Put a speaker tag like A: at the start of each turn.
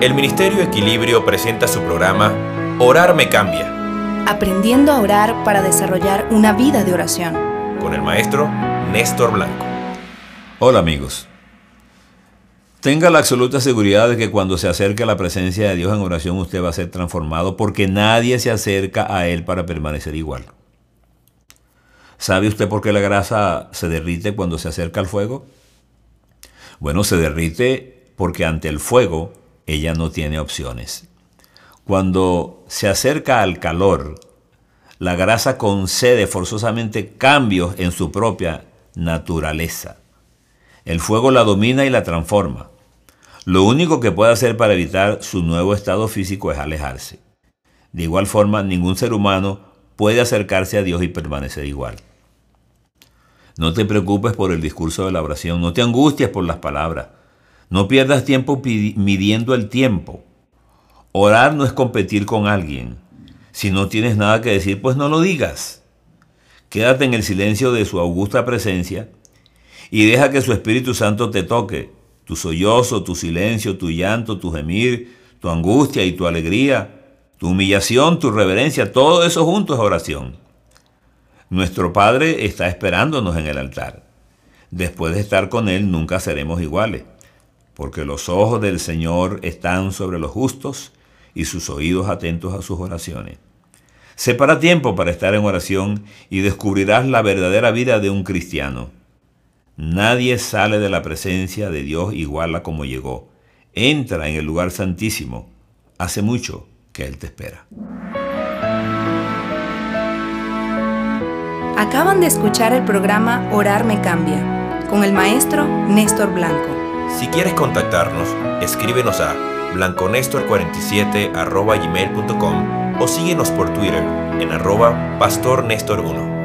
A: el Ministerio Equilibrio presenta su programa Orar me cambia,
B: Aprendiendo a orar para desarrollar una vida de oración.
A: con el maestro Néstor Blanco.
C: Hola amigos. Tenga la absoluta seguridad de que cuando se acerque a la presencia de Dios en oración usted va a ser transformado porque nadie se acerca a Él para permanecer igual. ¿Sabe usted por qué la grasa se derrite cuando se acerca al fuego? Bueno, se derrite porque ante el fuego ella no tiene opciones. Cuando se acerca al calor, la grasa concede forzosamente cambios en su propia naturaleza. El fuego la domina y la transforma. Lo único que puede hacer para evitar su nuevo estado físico es alejarse. De igual forma, ningún ser humano puede acercarse a Dios y permanecer igual. No te preocupes por el discurso de la oración, no te angusties por las palabras, no pierdas tiempo midiendo el tiempo. Orar no es competir con alguien. Si no tienes nada que decir, pues no lo digas. Quédate en el silencio de su augusta presencia y deja que su Espíritu Santo te toque. Tu sollozo, tu silencio, tu llanto, tu gemir, tu angustia y tu alegría, tu humillación, tu reverencia, todo eso junto es oración. Nuestro Padre está esperándonos en el altar. Después de estar con Él nunca seremos iguales, porque los ojos del Señor están sobre los justos y sus oídos atentos a sus oraciones. Separa tiempo para estar en oración y descubrirás la verdadera vida de un cristiano. Nadie sale de la presencia de Dios igual a como llegó. Entra en el lugar santísimo. Hace mucho que Él te espera.
B: Acaban de escuchar el programa Orar me cambia con el maestro Néstor Blanco.
A: Si quieres contactarnos, escríbenos a blanconestor47 gmail.com o síguenos por Twitter en arroba pastornestor1.